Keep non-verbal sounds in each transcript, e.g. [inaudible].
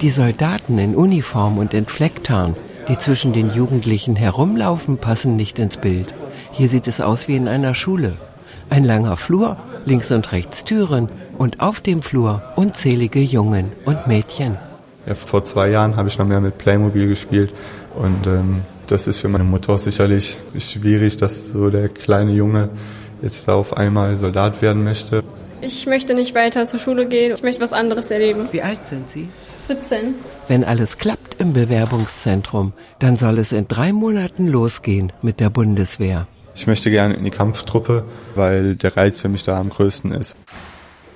Die Soldaten in Uniform und in Flecktarn, die zwischen den Jugendlichen herumlaufen, passen nicht ins Bild. Hier sieht es aus wie in einer Schule. Ein langer Flur, links und rechts Türen und auf dem Flur unzählige Jungen und Mädchen. Ja, vor zwei Jahren habe ich noch mehr mit Playmobil gespielt und ähm, das ist für meine Mutter sicherlich schwierig, dass so der kleine Junge jetzt auf einmal Soldat werden möchte. Ich möchte nicht weiter zur Schule gehen, ich möchte was anderes erleben. Wie alt sind Sie? 17. Wenn alles klappt im Bewerbungszentrum, dann soll es in drei Monaten losgehen mit der Bundeswehr. Ich möchte gerne in die Kampftruppe, weil der Reiz für mich da am größten ist.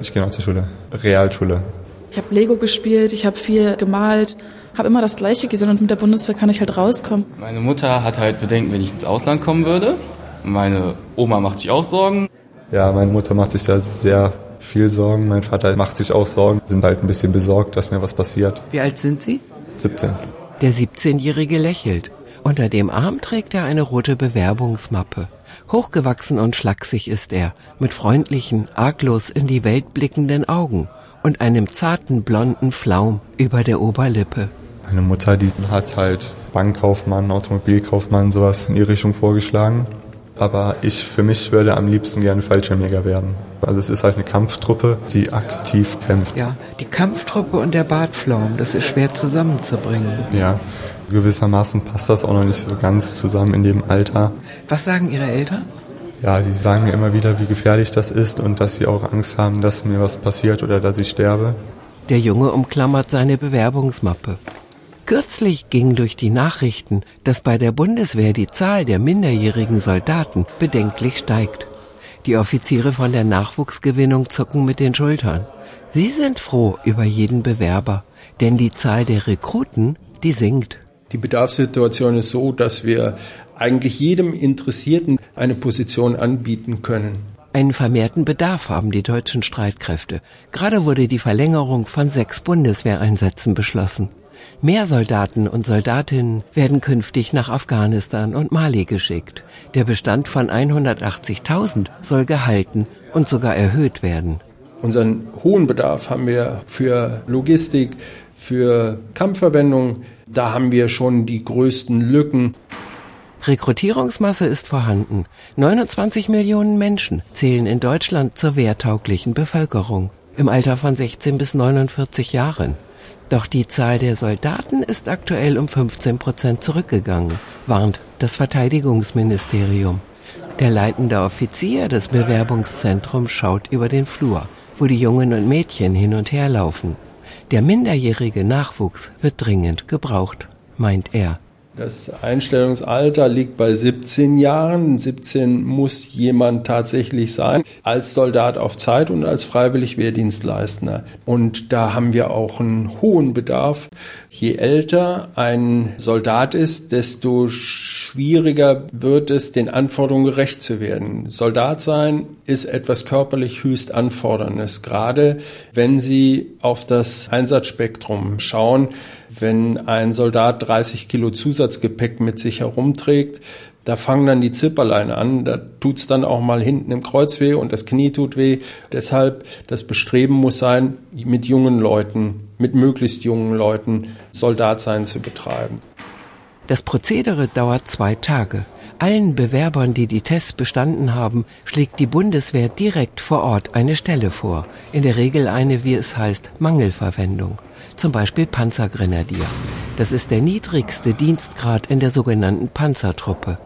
Ich gehe noch zur Schule, Realschule. Ich habe Lego gespielt, ich habe viel gemalt, habe immer das Gleiche gesehen und mit der Bundeswehr kann ich halt rauskommen. Meine Mutter hat halt Bedenken, wenn ich ins Ausland kommen würde. Meine Oma macht sich auch Sorgen. Ja, meine Mutter macht sich da sehr viel Sorgen. Mein Vater macht sich auch Sorgen, sind halt ein bisschen besorgt, dass mir was passiert. Wie alt sind Sie? 17. Der 17-Jährige lächelt. Unter dem Arm trägt er eine rote Bewerbungsmappe. Hochgewachsen und schlaksig ist er, mit freundlichen, arglos in die Welt blickenden Augen und einem zarten blonden Flaum über der Oberlippe. Meine Mutter, die hat halt Bankkaufmann, Automobilkaufmann, sowas in die Richtung vorgeschlagen. Aber ich für mich würde am liebsten gerne Fallschirmjäger werden. Also es ist halt eine Kampftruppe, die aktiv kämpft. Ja, die Kampftruppe und der Bartflaum, das ist schwer zusammenzubringen. Ja, gewissermaßen passt das auch noch nicht so ganz zusammen in dem Alter. Was sagen Ihre Eltern? Ja, die sagen mir immer wieder, wie gefährlich das ist und dass sie auch Angst haben, dass mir was passiert oder dass ich sterbe. Der Junge umklammert seine Bewerbungsmappe. Kürzlich ging durch die Nachrichten, dass bei der Bundeswehr die Zahl der minderjährigen Soldaten bedenklich steigt. Die Offiziere von der Nachwuchsgewinnung zucken mit den Schultern. Sie sind froh über jeden Bewerber, denn die Zahl der Rekruten, die sinkt. Die Bedarfssituation ist so, dass wir eigentlich jedem Interessierten eine Position anbieten können. Einen vermehrten Bedarf haben die deutschen Streitkräfte. Gerade wurde die Verlängerung von sechs Bundeswehreinsätzen beschlossen. Mehr Soldaten und Soldatinnen werden künftig nach Afghanistan und Mali geschickt. Der Bestand von 180.000 soll gehalten und sogar erhöht werden. Unseren hohen Bedarf haben wir für Logistik, für Kampfverwendung. Da haben wir schon die größten Lücken. Rekrutierungsmasse ist vorhanden. 29 Millionen Menschen zählen in Deutschland zur wehrtauglichen Bevölkerung im Alter von 16 bis 49 Jahren. Doch die Zahl der Soldaten ist aktuell um 15 Prozent zurückgegangen, warnt das Verteidigungsministerium. Der leitende Offizier des Bewerbungszentrums schaut über den Flur, wo die Jungen und Mädchen hin und her laufen. Der minderjährige Nachwuchs wird dringend gebraucht, meint er. Das Einstellungsalter liegt bei 17 Jahren. 17 muss jemand tatsächlich sein, als Soldat auf Zeit und als freiwillig Wehrdienstleistender. Und da haben wir auch einen hohen Bedarf. Je älter ein Soldat ist, desto schwieriger wird es, den Anforderungen gerecht zu werden. Soldat sein ist etwas körperlich höchst anforderndes, gerade wenn Sie auf das Einsatzspektrum schauen wenn ein Soldat 30 Kilo Zusatzgepäck mit sich herumträgt, da fangen dann die Zipperleine an, da tut's dann auch mal hinten im Kreuz weh und das Knie tut weh. Deshalb das Bestreben muss sein, mit jungen Leuten, mit möglichst jungen Leuten Soldatsein zu betreiben. Das Prozedere dauert zwei Tage. Allen Bewerbern, die die Tests bestanden haben, schlägt die Bundeswehr direkt vor Ort eine Stelle vor. In der Regel eine, wie es heißt, Mangelverwendung zum Beispiel Panzergrenadier. Das ist der niedrigste Dienstgrad in der sogenannten Panzertruppe.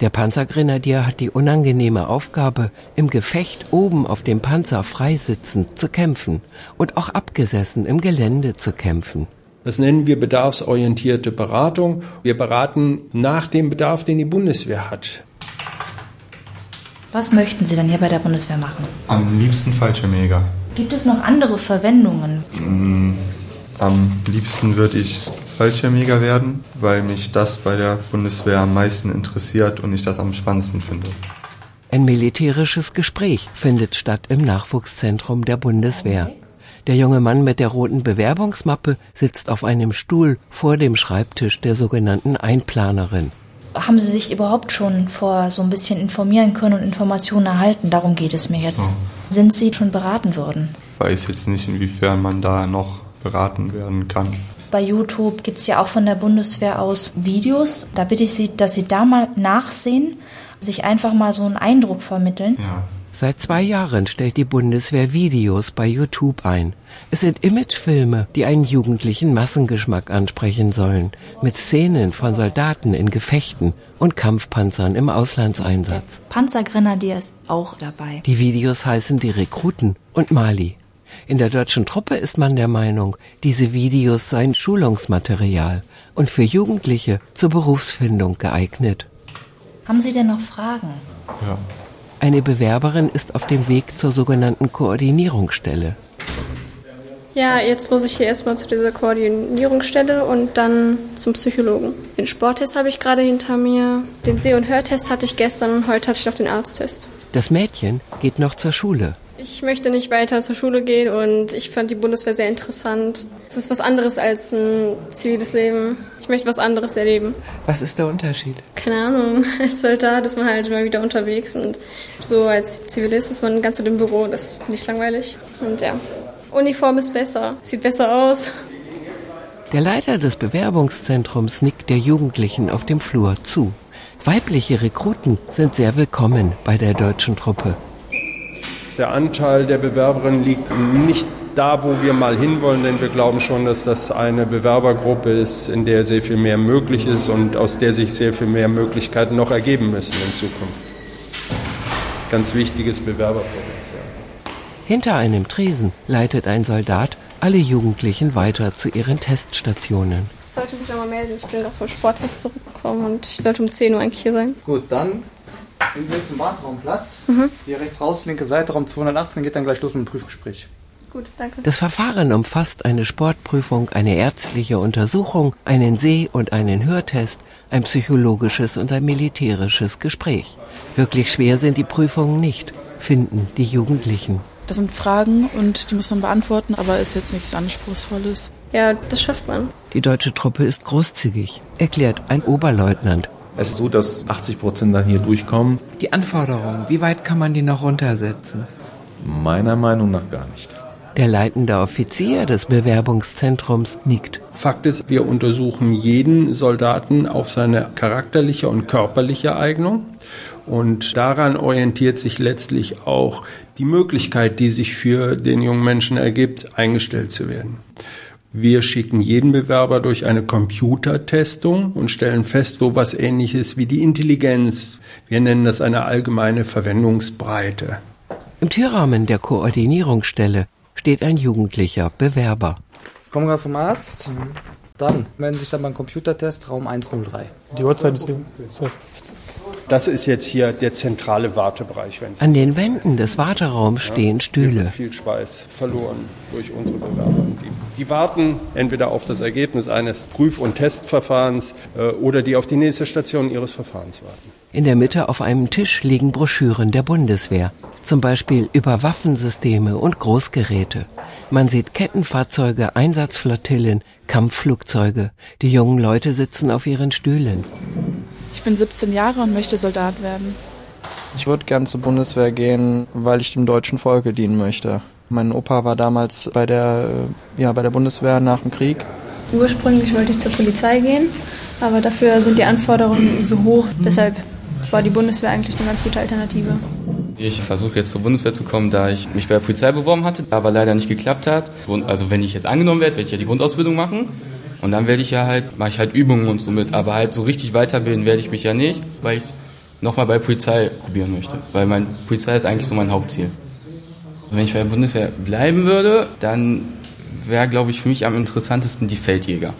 Der Panzergrenadier hat die unangenehme Aufgabe, im Gefecht oben auf dem Panzer freisitzend zu kämpfen und auch abgesessen im Gelände zu kämpfen. Das nennen wir bedarfsorientierte Beratung. Wir beraten nach dem Bedarf, den die Bundeswehr hat. Was möchten Sie denn hier bei der Bundeswehr machen? Am liebsten Fallschirmjäger. Gibt es noch andere Verwendungen? Mm, am liebsten würde ich Fallschirmjäger werden, weil mich das bei der Bundeswehr am meisten interessiert und ich das am spannendsten finde. Ein militärisches Gespräch findet statt im Nachwuchszentrum der Bundeswehr. Der junge Mann mit der roten Bewerbungsmappe sitzt auf einem Stuhl vor dem Schreibtisch der sogenannten Einplanerin. Haben Sie sich überhaupt schon vor so ein bisschen informieren können und Informationen erhalten? Darum geht es mir jetzt. So. Sind Sie schon beraten worden? Ich weiß jetzt nicht, inwiefern man da noch beraten werden kann. Bei YouTube gibt es ja auch von der Bundeswehr aus Videos. Da bitte ich Sie, dass Sie da mal nachsehen, sich einfach mal so einen Eindruck vermitteln. Ja. Seit zwei Jahren stellt die Bundeswehr Videos bei YouTube ein. Es sind Imagefilme, die einen jugendlichen Massengeschmack ansprechen sollen, mit Szenen von Soldaten in Gefechten und Kampfpanzern im Auslandseinsatz. Panzergrenadier ist auch dabei. Die Videos heißen Die Rekruten und Mali. In der deutschen Truppe ist man der Meinung, diese Videos seien Schulungsmaterial und für Jugendliche zur Berufsfindung geeignet. Haben Sie denn noch Fragen? Ja. Eine Bewerberin ist auf dem Weg zur sogenannten Koordinierungsstelle. Ja, jetzt muss ich hier erstmal zu dieser Koordinierungsstelle und dann zum Psychologen. Den Sporttest habe ich gerade hinter mir. Den Seh- und Hörtest hatte ich gestern und heute hatte ich noch den Arzttest. Das Mädchen geht noch zur Schule. Ich möchte nicht weiter zur Schule gehen und ich fand die Bundeswehr sehr interessant. Es ist was anderes als ein ziviles Leben. Ich möchte was anderes erleben. Was ist der Unterschied? Keine Ahnung, [laughs] als Soldat ist man halt immer wieder unterwegs und so als Zivilist ist man ganze Zeit im Büro. Das ist nicht langweilig. Und ja, Uniform ist besser, sieht besser aus. Der Leiter des Bewerbungszentrums nickt der Jugendlichen auf dem Flur zu. Weibliche Rekruten sind sehr willkommen bei der deutschen Truppe. Der Anteil der Bewerberinnen liegt nicht da, wo wir mal hinwollen, denn wir glauben schon, dass das eine Bewerbergruppe ist, in der sehr viel mehr möglich ist und aus der sich sehr viel mehr Möglichkeiten noch ergeben müssen in Zukunft. Ganz wichtiges Bewerberpotenzial. Hinter einem Tresen leitet ein Soldat alle Jugendlichen weiter zu ihren Teststationen. Ich sollte mich nochmal melden. Ich bin noch vom Sporttest zurückgekommen und ich sollte um 10 Uhr eigentlich hier sein. Gut, dann sind Sie zum Warteraumplatz. Mhm. Hier rechts raus, linke Seite, Raum 218, geht dann gleich los mit dem Prüfgespräch. Gut, danke. Das Verfahren umfasst eine Sportprüfung, eine ärztliche Untersuchung, einen Seh- und einen Hörtest, ein psychologisches und ein militärisches Gespräch. Wirklich schwer sind die Prüfungen nicht, finden die Jugendlichen. Das sind Fragen und die muss man beantworten, aber ist jetzt nichts Anspruchsvolles. Ja, das schafft man. Die deutsche Truppe ist großzügig, erklärt ein Oberleutnant. Es ist so, dass 80 Prozent dann hier durchkommen. Die Anforderungen, wie weit kann man die noch runtersetzen? Meiner Meinung nach gar nicht. Der leitende Offizier des Bewerbungszentrums nickt. Fakt ist, wir untersuchen jeden Soldaten auf seine charakterliche und körperliche Eignung. Und daran orientiert sich letztlich auch die Möglichkeit, die sich für den jungen Menschen ergibt, eingestellt zu werden. Wir schicken jeden Bewerber durch eine Computertestung und stellen fest, so was ähnliches wie die Intelligenz. Wir nennen das eine allgemeine Verwendungsbreite. Im Türrahmen der Koordinierungsstelle steht ein jugendlicher Bewerber. Sie kommen gerade vom Arzt. Dann melden Sie sich dann beim Computertest Raum 103. Die Uhrzeit ist 12. Das ist jetzt hier der zentrale Wartebereich. Wenn Sie An den Wänden des Warteraums stehen Stühle. viel Schweiß verloren durch unsere Bewerber. Die, warten entweder auf das Ergebnis eines Prüf- und Testverfahrens äh, oder die auf die nächste Station ihres Verfahrens warten. In der Mitte auf einem Tisch liegen Broschüren der Bundeswehr, zum Beispiel über Waffensysteme und Großgeräte. Man sieht Kettenfahrzeuge, Einsatzflottillen, Kampfflugzeuge. Die jungen Leute sitzen auf ihren Stühlen. Ich bin 17 Jahre und möchte Soldat werden. Ich würde gern zur Bundeswehr gehen, weil ich dem deutschen Volke dienen möchte. Mein Opa war damals bei der, äh, ja, bei der Bundeswehr nach dem Krieg. Ursprünglich wollte ich zur Polizei gehen, aber dafür sind die Anforderungen so hoch. Deshalb war die Bundeswehr eigentlich eine ganz gute Alternative. Ich versuche jetzt zur Bundeswehr zu kommen, da ich mich bei der Polizei beworben hatte, aber leider nicht geklappt hat. Also wenn ich jetzt angenommen werde, werde ich ja die Grundausbildung machen. Und dann werde ich ja halt, mache ich halt Übungen und so mit. Aber halt so richtig weiterbilden werde ich mich ja nicht, weil ich es nochmal bei Polizei probieren möchte. Weil mein Polizei ist eigentlich so mein Hauptziel. Wenn ich bei der Bundeswehr bleiben würde, dann wäre, glaube ich, für mich am interessantesten die Feldjäger.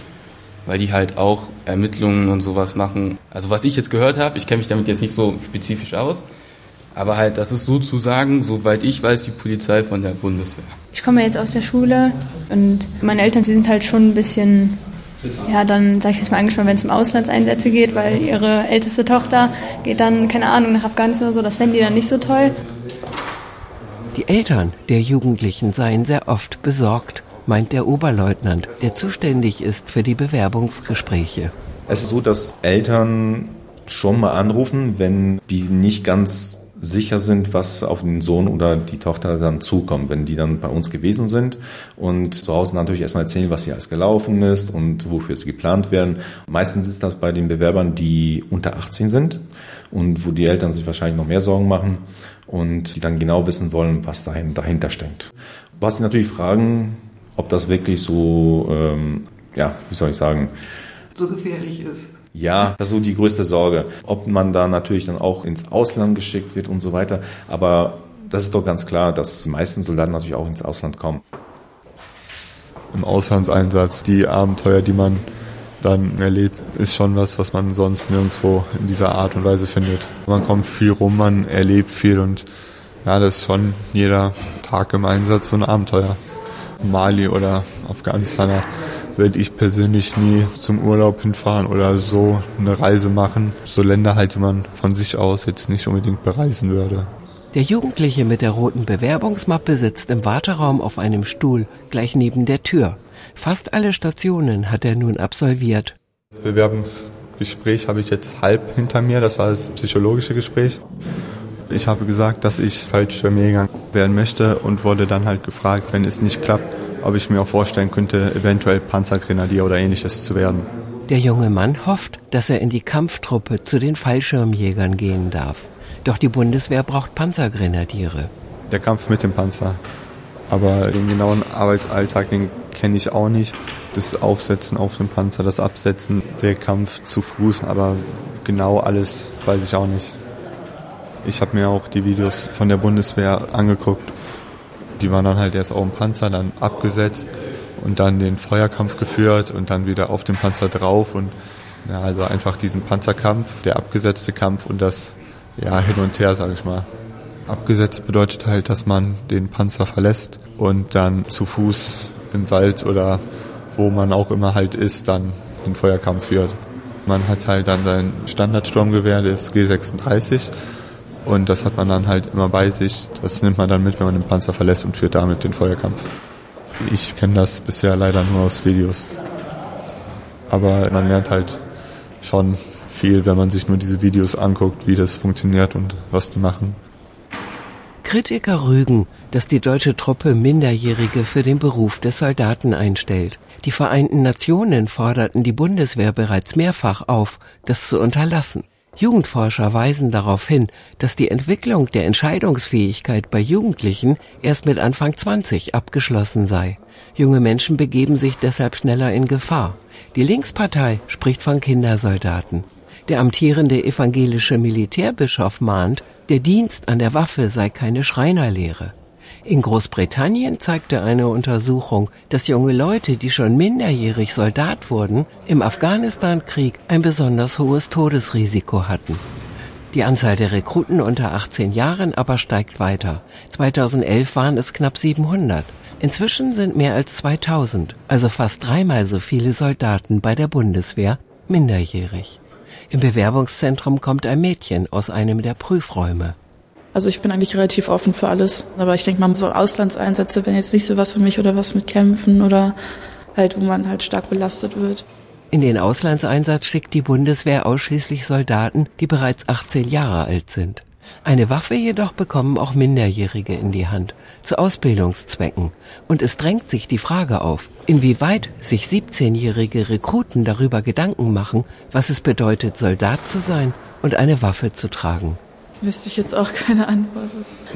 Weil die halt auch Ermittlungen und sowas machen. Also was ich jetzt gehört habe, ich kenne mich damit jetzt nicht so spezifisch aus, aber halt, das ist sozusagen, soweit ich weiß, die Polizei von der Bundeswehr. Ich komme jetzt aus der Schule und meine Eltern, die sind halt schon ein bisschen, ja, dann sage ich jetzt mal angespannt, wenn es um Auslandseinsätze geht, weil ihre älteste Tochter geht dann, keine Ahnung, nach Afghanistan oder so, das fänden die dann nicht so toll. Die Eltern der Jugendlichen seien sehr oft besorgt, meint der Oberleutnant, der zuständig ist für die Bewerbungsgespräche. Es ist so, dass Eltern schon mal anrufen, wenn die nicht ganz sicher sind, was auf den Sohn oder die Tochter dann zukommt, wenn die dann bei uns gewesen sind und zu Hause natürlich erstmal erzählen, was hier alles gelaufen ist und wofür sie geplant werden. Meistens ist das bei den Bewerbern, die unter 18 sind und wo die Eltern sich wahrscheinlich noch mehr Sorgen machen und die dann genau wissen wollen, was dahinter steckt. Was sie natürlich fragen, ob das wirklich so, ähm, ja, wie soll ich sagen, so gefährlich ist. Ja, das ist so die größte Sorge. Ob man da natürlich dann auch ins Ausland geschickt wird und so weiter. Aber das ist doch ganz klar, dass die meisten Soldaten natürlich auch ins Ausland kommen. Im Auslandseinsatz, die Abenteuer, die man dann erlebt, ist schon was, was man sonst nirgendwo in dieser Art und Weise findet. Man kommt viel rum, man erlebt viel und ja, das ist schon jeder Tag im Einsatz so ein Abenteuer. Mali oder Afghanistan werde ich persönlich nie zum Urlaub hinfahren oder so eine Reise machen. So Länder halt, die man von sich aus jetzt nicht unbedingt bereisen würde. Der Jugendliche mit der roten Bewerbungsmappe sitzt im Warteraum auf einem Stuhl gleich neben der Tür. Fast alle Stationen hat er nun absolviert. Das Bewerbungsgespräch habe ich jetzt halb hinter mir, das war das psychologische Gespräch. Ich habe gesagt, dass ich Fallschirmjäger werden möchte und wurde dann halt gefragt, wenn es nicht klappt, ob ich mir auch vorstellen könnte, eventuell Panzergrenadier oder ähnliches zu werden. Der junge Mann hofft, dass er in die Kampftruppe zu den Fallschirmjägern gehen darf. Doch die Bundeswehr braucht Panzergrenadiere. Der Kampf mit dem Panzer. Aber den genauen Arbeitsalltag, den kenne ich auch nicht. Das Aufsetzen auf dem Panzer, das Absetzen, der Kampf zu Fuß, aber genau alles weiß ich auch nicht. Ich habe mir auch die Videos von der Bundeswehr angeguckt die waren dann halt erst auf dem Panzer, dann abgesetzt und dann den Feuerkampf geführt und dann wieder auf dem Panzer drauf und ja, also einfach diesen Panzerkampf, der abgesetzte Kampf und das ja hin und her, sage ich mal. Abgesetzt bedeutet halt, dass man den Panzer verlässt und dann zu Fuß im Wald oder wo man auch immer halt ist, dann den Feuerkampf führt. Man hat halt dann sein Standardsturmgewehr, das G36 und das hat man dann halt immer bei sich. Das nimmt man dann mit, wenn man den Panzer verlässt und führt damit den Feuerkampf. Ich kenne das bisher leider nur aus Videos. Aber man lernt halt schon viel, wenn man sich nur diese Videos anguckt, wie das funktioniert und was die machen. Kritiker rügen, dass die deutsche Truppe Minderjährige für den Beruf des Soldaten einstellt. Die Vereinten Nationen forderten die Bundeswehr bereits mehrfach auf, das zu unterlassen. Jugendforscher weisen darauf hin, dass die Entwicklung der Entscheidungsfähigkeit bei Jugendlichen erst mit Anfang 20 abgeschlossen sei. Junge Menschen begeben sich deshalb schneller in Gefahr. Die Linkspartei spricht von Kindersoldaten. Der amtierende evangelische Militärbischof mahnt, der Dienst an der Waffe sei keine Schreinerlehre. In Großbritannien zeigte eine Untersuchung, dass junge Leute, die schon minderjährig Soldat wurden, im Afghanistan-Krieg ein besonders hohes Todesrisiko hatten. Die Anzahl der Rekruten unter 18 Jahren aber steigt weiter. 2011 waren es knapp 700. Inzwischen sind mehr als 2000, also fast dreimal so viele Soldaten bei der Bundeswehr, minderjährig. Im Bewerbungszentrum kommt ein Mädchen aus einem der Prüfräume. Also ich bin eigentlich relativ offen für alles. Aber ich denke mal, so Auslandseinsätze wären jetzt nicht so was für mich oder was mit Kämpfen oder halt, wo man halt stark belastet wird. In den Auslandseinsatz schickt die Bundeswehr ausschließlich Soldaten, die bereits 18 Jahre alt sind. Eine Waffe jedoch bekommen auch Minderjährige in die Hand, zu Ausbildungszwecken. Und es drängt sich die Frage auf, inwieweit sich 17-jährige Rekruten darüber Gedanken machen, was es bedeutet, Soldat zu sein und eine Waffe zu tragen. Wüsste ich jetzt auch keine Antwort.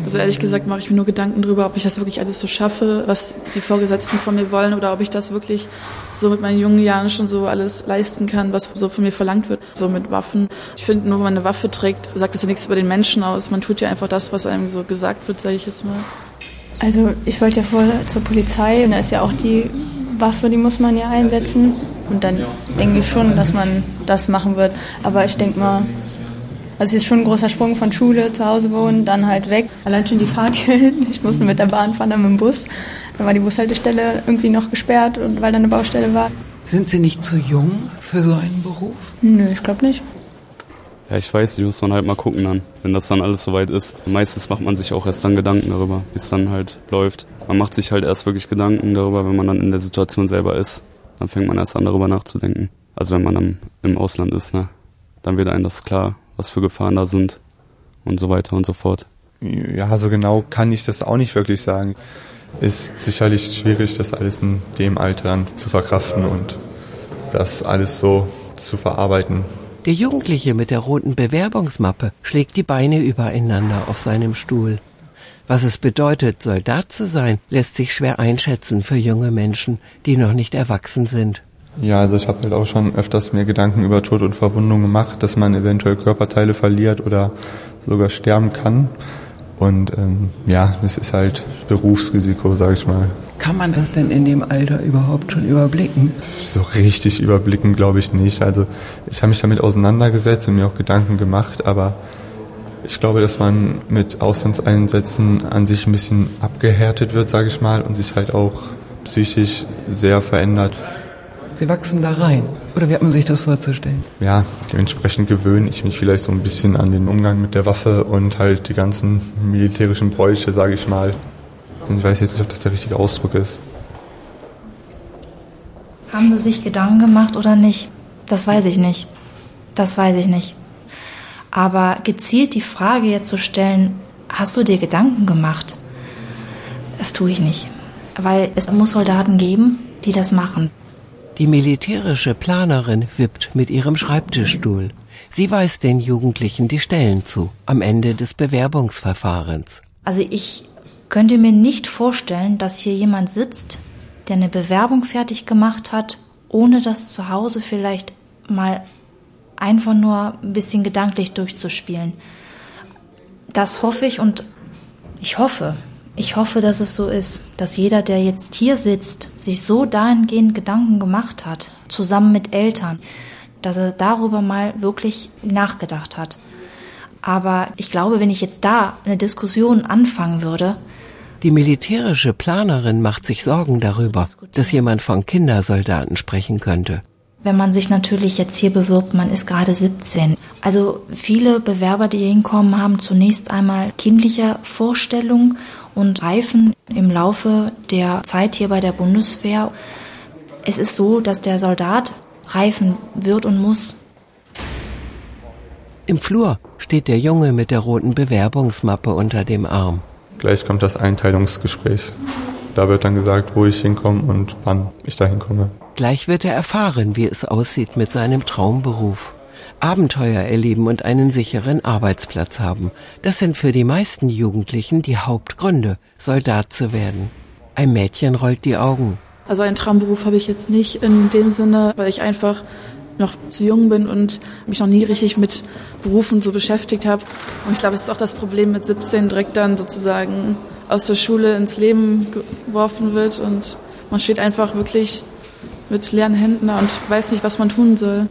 Also ehrlich gesagt mache ich mir nur Gedanken darüber, ob ich das wirklich alles so schaffe, was die Vorgesetzten von mir wollen oder ob ich das wirklich so mit meinen jungen Jahren schon so alles leisten kann, was so von mir verlangt wird. So mit Waffen. Ich finde, nur wenn man eine Waffe trägt, sagt das ja nichts über den Menschen aus. Man tut ja einfach das, was einem so gesagt wird, sage ich jetzt mal. Also ich wollte ja vorher zur Polizei und da ist ja auch die Waffe, die muss man ja einsetzen. Und dann denke ich schon, dass man das machen wird. Aber ich denke mal, also es ist schon ein großer Sprung von Schule, zu Hause wohnen, dann halt weg. Allein schon die Fahrt [laughs] hierhin. Ich musste mit der Bahn fahren, dann mit dem Bus. Dann war die Bushaltestelle irgendwie noch gesperrt, und weil da eine Baustelle war. Sind Sie nicht zu jung für so einen Beruf? Nö, ich glaube nicht. Ja, ich weiß, die muss man halt mal gucken dann, wenn das dann alles soweit ist. Meistens macht man sich auch erst dann Gedanken darüber, wie es dann halt läuft. Man macht sich halt erst wirklich Gedanken darüber, wenn man dann in der Situation selber ist. Dann fängt man erst an, darüber nachzudenken. Also wenn man dann im Ausland ist, ne? Dann wird einem das klar, was für Gefahren da sind und so weiter und so fort. Ja, so genau kann ich das auch nicht wirklich sagen. Ist sicherlich schwierig, das alles in dem Alter dann zu verkraften und das alles so zu verarbeiten. Der Jugendliche mit der roten Bewerbungsmappe schlägt die Beine übereinander auf seinem Stuhl. Was es bedeutet, Soldat zu sein, lässt sich schwer einschätzen für junge Menschen, die noch nicht erwachsen sind. Ja, also ich habe halt auch schon öfters mir Gedanken über Tod und Verwundung gemacht, dass man eventuell Körperteile verliert oder sogar sterben kann. Und ähm, ja, das ist halt Berufsrisiko, sage ich mal. Kann man das denn in dem Alter überhaupt schon überblicken? So richtig überblicken glaube ich nicht. Also ich habe mich damit auseinandergesetzt und mir auch Gedanken gemacht, aber ich glaube, dass man mit Auslandseinsätzen an sich ein bisschen abgehärtet wird, sage ich mal, und sich halt auch psychisch sehr verändert. Sie wachsen da rein. Oder wie hat man sich das vorzustellen? Ja, dementsprechend gewöhne ich mich vielleicht so ein bisschen an den Umgang mit der Waffe und halt die ganzen militärischen Bräuche, sage ich mal. Ich weiß jetzt nicht, ob das der richtige Ausdruck ist. Haben Sie sich Gedanken gemacht oder nicht? Das weiß ich nicht. Das weiß ich nicht. Aber gezielt die Frage jetzt zu stellen, hast du dir Gedanken gemacht? Das tue ich nicht. Weil es muss Soldaten geben, die das machen. Die militärische Planerin wippt mit ihrem Schreibtischstuhl. Sie weist den Jugendlichen die Stellen zu, am Ende des Bewerbungsverfahrens. Also ich könnte mir nicht vorstellen, dass hier jemand sitzt, der eine Bewerbung fertig gemacht hat, ohne das zu Hause vielleicht mal einfach nur ein bisschen gedanklich durchzuspielen. Das hoffe ich und ich hoffe, ich hoffe, dass es so ist, dass jeder, der jetzt hier sitzt, sich so dahingehend Gedanken gemacht hat, zusammen mit Eltern, dass er darüber mal wirklich nachgedacht hat. Aber ich glaube, wenn ich jetzt da eine Diskussion anfangen würde, die militärische Planerin macht sich Sorgen darüber, dass jemand von Kindersoldaten sprechen könnte. Wenn man sich natürlich jetzt hier bewirbt, man ist gerade 17. Also viele Bewerber, die hier hinkommen, haben zunächst einmal kindliche Vorstellungen und reifen im Laufe der Zeit hier bei der Bundeswehr. Es ist so, dass der Soldat reifen wird und muss. Im Flur steht der Junge mit der roten Bewerbungsmappe unter dem Arm. Gleich kommt das Einteilungsgespräch. Da wird dann gesagt, wo ich hinkomme und wann ich da hinkomme. Gleich wird er erfahren, wie es aussieht mit seinem Traumberuf. Abenteuer erleben und einen sicheren Arbeitsplatz haben. Das sind für die meisten Jugendlichen die Hauptgründe, Soldat zu werden. Ein Mädchen rollt die Augen. Also einen Traumberuf habe ich jetzt nicht in dem Sinne, weil ich einfach noch zu jung bin und mich noch nie richtig mit Berufen so beschäftigt habe. Und ich glaube, es ist auch das Problem mit 17 direkt dann sozusagen aus der Schule ins Leben geworfen wird und man steht einfach wirklich mit leeren Händen da und weiß nicht, was man tun soll.